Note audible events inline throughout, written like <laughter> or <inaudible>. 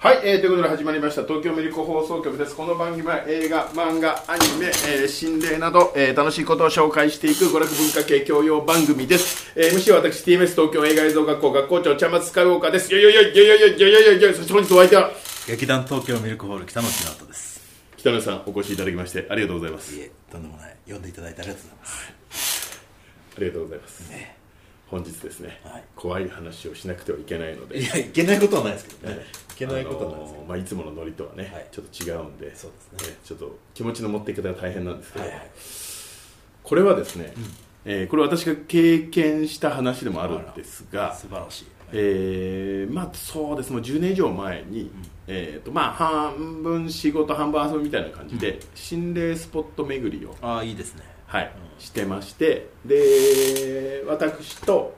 はい、えー、ということで始まりました東京ミルク放送局です。この番組は映画漫画アニメ、えー心霊など、えー楽しいことを紹介していく娯楽文化系教養番組です、えー、MC は私 TMS 東京映画映像学校学校長茶松スカイウォーカーですよいよいよいよいよいよいよいよいよいよそして本日お相手は劇団東京ミルクホール北野木直人です北野さんお越しいただきましてありがとうございますいえとんでもない呼んでいただいてありがとうございます、ありがとうございます、ね本日ですね、はい。怖い話をしなくてはいけないので。いやいけないことはないですけどね、ねい。けないことはないですけあのーまあ、いつものノリとはね、はい。ちょっと違うんでそうですね。ちょっと気持ちの持っていき方が大変なんですけど、どはいはい。これはですね、えーこれ私が経験した話でもあるんですが、素晴らしい、えーまあそうです。もう10年以上前に、えーとまあ、半分仕事半分遊びみたいな感じで、心霊スポット巡りを、ああいいですねはい。してましてで私と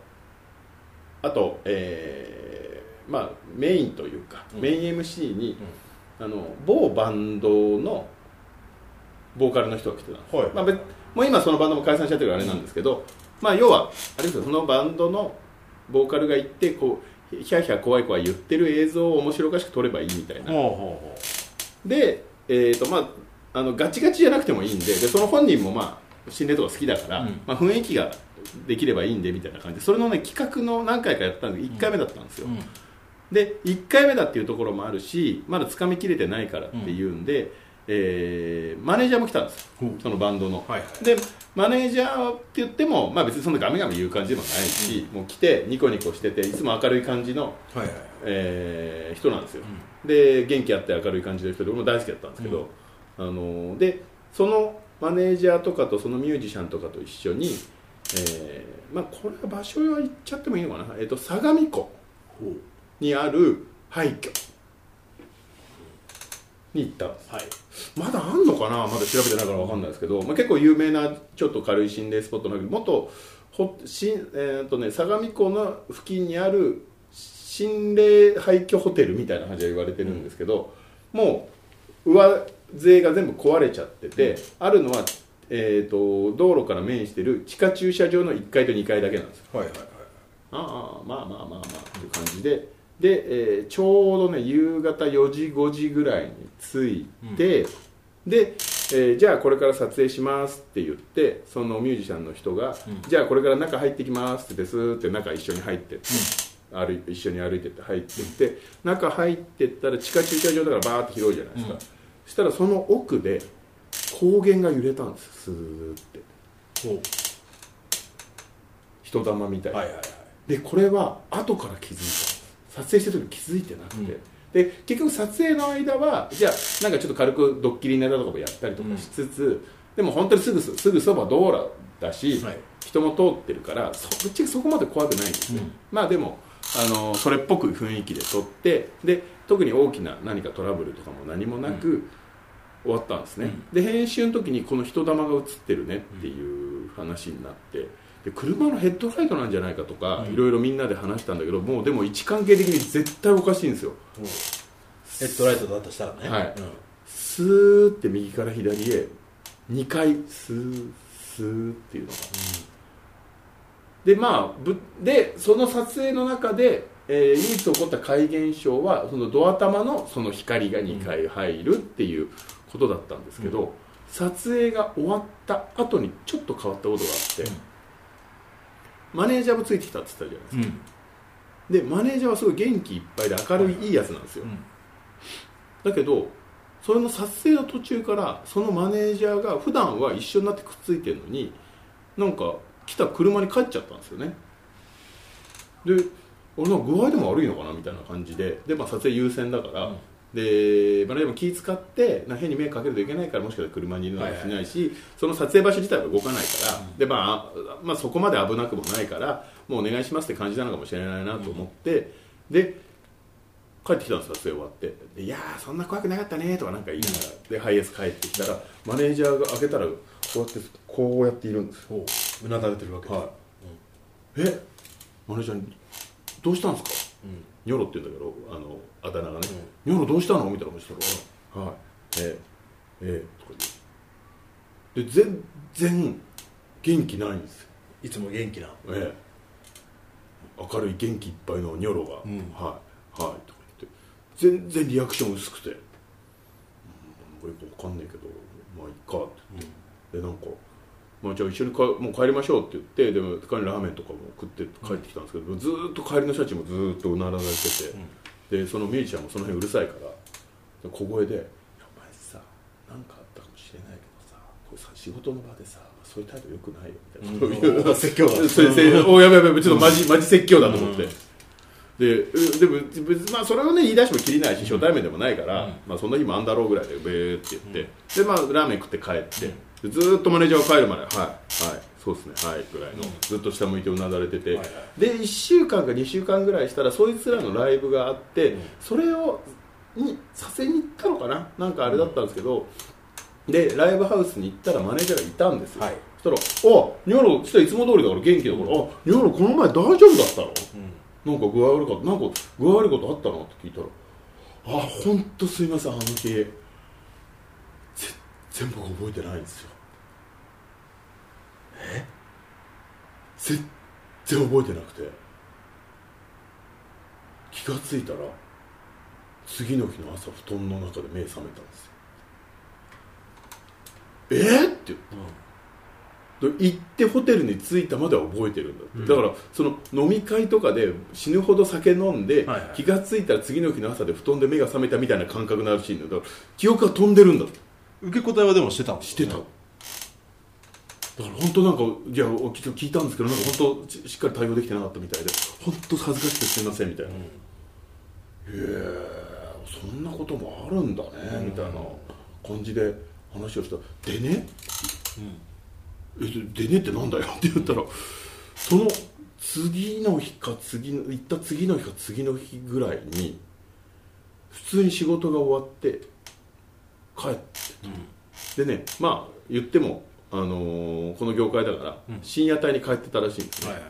あと、えーまあ、メインというか、うん。メイン MC に、あの某バンドのボーカルの人が来てたんです、はい。まあ、別もう今そのバンドも解散しちゃってるからあれなんですけど、まあ、要はあれですよそのバンドのボーカルが行ってこうヒャーヒャー怖い怖い言ってる映像を面白おかしく撮ればいいみたいな。で、えーとまあ、あのガチガチじゃなくてもいいんででその本人も、まあ、心霊とか好きだから、うん。まあ、雰囲気ができればいいんでみたいな感じ。でそれの、ね、企画の何回かやったんで1回目だったんですよ、う、うん。で1回目だっていうところもあるしまだつかみきれてないからっていうんで、えーマネージャーも来たんですそのバンドの、はいはい。でマネージャーって言っても、まあ、別にそんなガミガミ言う感じでもないし、もう来てニコニコしてていつも明るい感じの、はいはいえー人なんですよ、で元気あって明るい感じの人で俺も大好きだったんですけど、あのーでそのマネージャーとかとそのミュージシャンとかと一緒に、えーまあ、これは場所は言っちゃってもいいのかな、えー、と相模湖にある廃墟に行った。んですはい。まだあんのかな？まだ調べてないから分かんないですけど、まあ、結構有名なちょっと軽い心霊スポットなんだけど元ほしん、えーとね、相模湖の付近にある心霊廃墟ホテルみたいな感じで言われてるんですけど、もう上勢が全部壊れちゃってて、あるのは、えー、と道路から面してる地下駐車場の1階と2階だけなんですよ。はいはいはい。ああまあまあまあまあっていう感じで。で、えーちょうどね夕方4時5時ぐらいに着いて、で、えーじゃあこれから撮影しますって言ってそのミュージシャンの人が、じゃあこれから中入ってきますってですって中一緒に入ってって、歩い一緒に歩いてって入ってって、中入ってったら地下駐車場だからバーって広いじゃないですか、したらその奥で光源が揺れたんですスーって。ほ人玉みたいうな、はいはいはい。でこれは後から気づいた。撮影してる時気づいてなくて、で結局撮影の間はじゃあなんかちょっと軽くドッキリネタとかもやったりとかしつつ、でも本当にすぐすすぐそば道路だし、はい。人も通ってるからそぶっちゃけそこまで怖くないんですよ、うん。まあでもあのそれっぽく雰囲気で撮ってで特に大きな何かトラブルとかも何もなく、終わったんですね、で編集の時にこの人玉が映ってるねっていう話になってで車のヘッドライトなんじゃないかとか、うん。いろいろみんなで話したんだけどもうでも位置関係的に絶対おかしいんですよ。ヘッドライトだとしたらね。はい。うん。スーって右から左へ2回スースーっていうのが、でまあぶでその撮影の中で、えー唯一起こった怪現象はそのドア玉のその光が2回入るっていうことだったんですけど、撮影が終わった後にちょっと変わったことがあって、マネージャーもついてきたって言ったじゃないですか、うん。でマネージャーはすごい元気いっぱいで明るいいいやつなんですよ、うん。だけどそれの撮影の途中からそのマネージャーが普段は一緒になってくっついてるのになんか来た車に帰っちゃったんですよね。で俺なんか具合でも悪いのかなみたいな感じでで、まあ、撮影優先だから、うんでマネージャーも気使って変に迷惑かけるといけないからもしかしたら車にいるのかもしれないし、その撮影場所自体は動かないから、でまあ、まあそこまで危なくもないからもうお願いしますって感じなのかもしれないなと思って、で帰ってきたんです撮影終わって。でいやーそんな怖くなかったねとかなんか言いながら、でハイエース帰ってきたらマネージャーが開けたらこうやってこうやっているんですほう。うなだれてるわけです。はい。えマネージャーに「どうしたんですか?」うんニョロって言うんだけどあのあだ名がね「ニョロどうしたの?」みたいなことしたら「はい。ええええとか言う。で全然元気ないんですよ。いつも元気な。ええ。明るい元気いっぱいのニョロが「うん。はい。はい」とか言って。全然リアクション薄くて、うん、これよくわかんないけどまあいっかって。言って、でなんかまあ、じゃあ一緒にかもう帰りましょうって言ってでも帰りラーメンとかも食って帰ってきたんですけど、ずーっと帰りのシャチもずーっとうなられてて、でそのミュージシャンもその辺うるさいから小声で「いやお前さ何かあったかもしれないけどさこれさ仕事の場でさそういう態度よくないよ」みたいな、そういう説教だそれせ <laughs> おやべやべちょっとマジマジ説教だと思って。でうでもまあそれをね言い出してもきりないし初対面でもないから、まあ、そんな日もあんだろうぐらいでベーって言って、でまあラーメン食って帰って、でずーっとマネージャーが帰るまで「はいはいそうですねはい」ぐらいの、ずっと下向いてうなだれてて、はいはい。で1週間か2週間ぐらいしたらそいつらのライブがあって、それをにさせに行ったのかな？なんかあれだったんですけど、でライブハウスに行ったらマネージャーがいたんですよ、はい。そしたら「あニョロそしたらいつも通りだから元気だから、あニョロこの前大丈夫だったの?」なんか具合悪かった。なんか具合悪いことあったの？って聞いたら「あ本当すいませんあの日。ぜ全部覚えてないんですよ。え？全然覚えてなくて。気がついたら次の日の朝布団の中で目覚めたんですよ。え？っ?」って。言って。で行ってホテルに着いたまでは覚えてるんだって、だからその飲み会とかで死ぬほど酒飲んで、はいはい。気がついたら次の日の朝で布団で目が覚めたみたいな感覚になるシーンだだから記憶が飛んでるんだって受け答えはでもしてたんですしてた、だから本当なんかいやお聞聞いたんですけどなんか本当ししっかり対応できてなかったみたいで本当恥ずかしくてすみませんみたいな、へえそんなこともあるんだね、みたいな感じで話をした。でね、えでねってなんだよって言ったらその次の日か次の行った次の日か次の日ぐらいに普通に仕事が終わって帰って、でねまあ言っても、あのーこの業界だから、深夜帯に帰ってたらしいんですね、はいは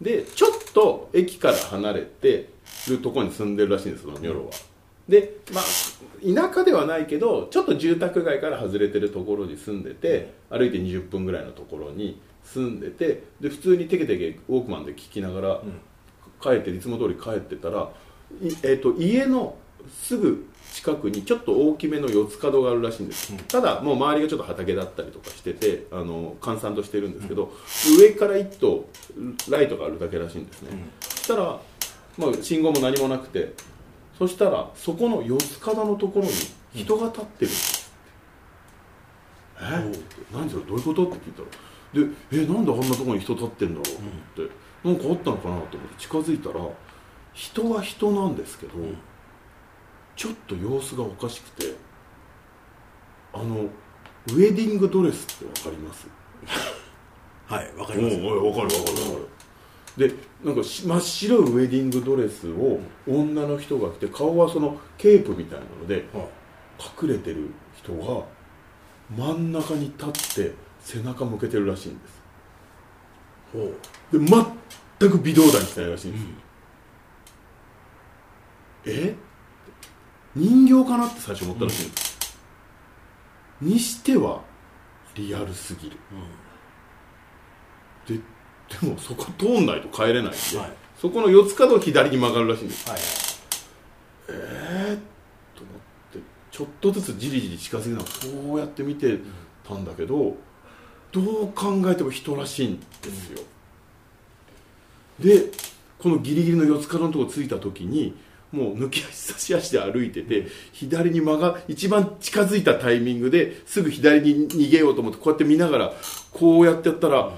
い。でちょっと駅から離れてるところに住んでるらしいんですそのニョロは、でまあ田舎ではないけどちょっと住宅街から外れてるところに住んでて歩いて20分ぐらいのところに住んでてで普通にテケテケウォークマンで聞きながら、帰っていつも通り帰ってたら、いえー、と家のすぐ近くにちょっと大きめの四つ角があるらしいんです、ただもう周りがちょっと畑だったりとかしててあの閑散としてるんですけど、上から一頭ライトがあるだけらしいんですね、そしたら、まあ、信号も何もなくてそしたらそこの四つ角のところに人が立ってる。んです、え何それ？どういうこと？って聞いたら。でえなんであんなところに人立ってんだろう？と思って、なんかあったのかな？と思って近づいたら人は人なんですけど、ちょっと様子がおかしくてあのウェディングドレスってわかります？<laughs> はいわかります。おうおうわかるわかるわかる。でなんかし真っ白いウェディングドレスを女の人が着て顔はそのケープみたいなのではい。隠れてる人が真ん中に立って背中向けてるらしいんです。ほう。で全く微動だにしないらしいんです、え？人形かなって最初思ったらしい。んです、にしてはリアルすぎる、ででもそこ通んないと帰れないんで、はい。そこの四つ角を左に曲がるらしいんです。はいえー、と思ってちょっとずつじりじり近づきながらこうやって見てたんだけどどう考えても人らしいんですよ、でこのギリギリの四つ角のとこ着いた時にもう抜き足差し足で歩いてて左に曲が一番近づいたタイミングですぐ左に逃げようと思ってこうやって見ながらこうやってやったら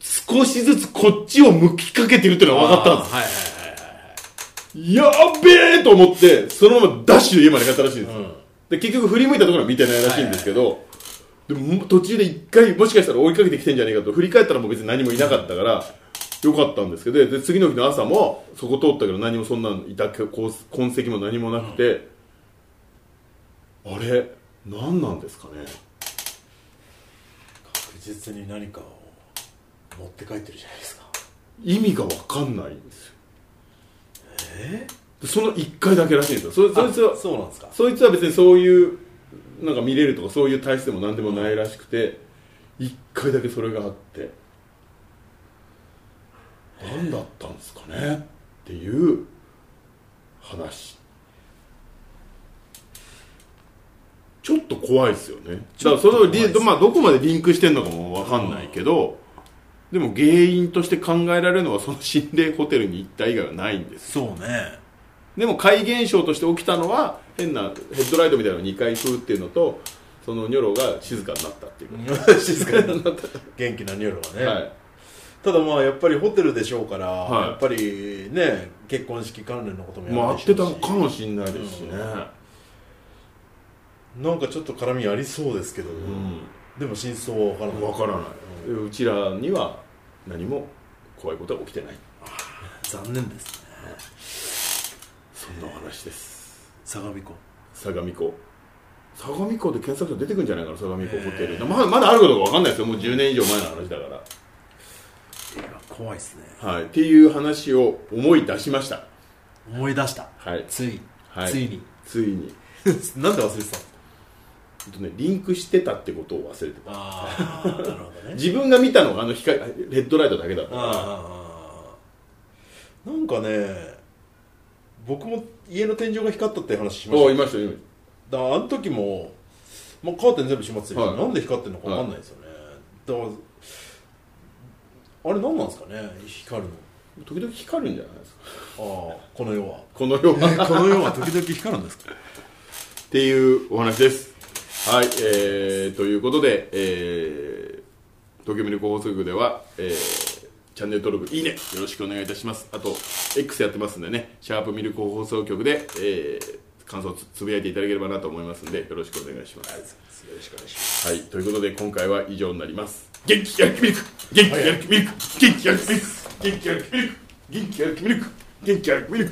少しずつこっちを向きかけてるっていうのが分かったんです。はいはいやっべえと思ってそのままダッシュで家まで帰ったらしいんです。よ、うん。で結局振り向いたところは見てないらしいんですけど、でも途中で一回もしかしたら追いかけてきてんじゃねえかと振り返ったらもう別に何もいなかったからよかったんですけどで次の日の朝もそこ通ったけど何もそんなのいた痕跡も何もなくて、あれ何なんですかね。確実に何かを持って帰ってるじゃないですか。意味が分かんないんですよ。え？でその1回だけらしいんですよ。そそいつはそうなんですか。そいつは別にそういうなんか見れるとかそういう体質でも何でもないらしくて一回だけそれがあって何だったんですかね？っていう話。ちょっと怖いですよね。だからそれをリ、ね、まあ、どこまでリンクしてるのかも分かんないけど、でも原因として考えられるのはその心霊ホテルに行った以外はないんです。そうね。でも怪現象として起きたのは変なヘッドライトみたいなの2回風っていうのとそのニョロが静かになったっていう。<laughs> 静かになった。元気なニョロはね、はい。ただまあやっぱりホテルでしょうから、はい。やっぱりね結婚式関連のこともやるでしょうしてたかもしれないですしね、なんかちょっと絡みありそうですけど、うん。でも真相は分からない。分からない、うちらには何も怖いことは起きてない。<laughs> 残念ですね。そんなお話です。相模湖。相模湖。相模湖で検索したら出てくるんじゃないかな相模湖ホテル、まだまだあるかどうか分かんないですよ。もう10年以上前の話だかいや怖いですね。らはい。っていう話を思い出しました。思い出した。はい。つい、はい。ついに。ついに。<laughs> なんで忘れてたの？えっとねリンクしてたってことを忘れてた。ああなるほどね。自分が見たのがあの光レッドライトだけだった。なんかね僕も家の天井が光ったって話しました。おいましたよだからあの時も、まあ、カーテン全部閉まってたけど、はい。なんで光ってるのか分かんないですよね、だからあれ何なんですかね？光るの時々光るんじゃないですか？ああこの世はこのようなこの世は時々光るんですか？っていうお話です。はい、えー、ということで、えー、東京ミルク放送局では、えー、チャンネル登録、いいね、よろしくお願いいたします。あと、X やってますんでね、シャープミルク放送局で、えー、感想をつつぶやいていただければなと思いますので、よろしくお願いします。よろしくお願いしますはい、ということで、今回は以上になります。元気やる気ミル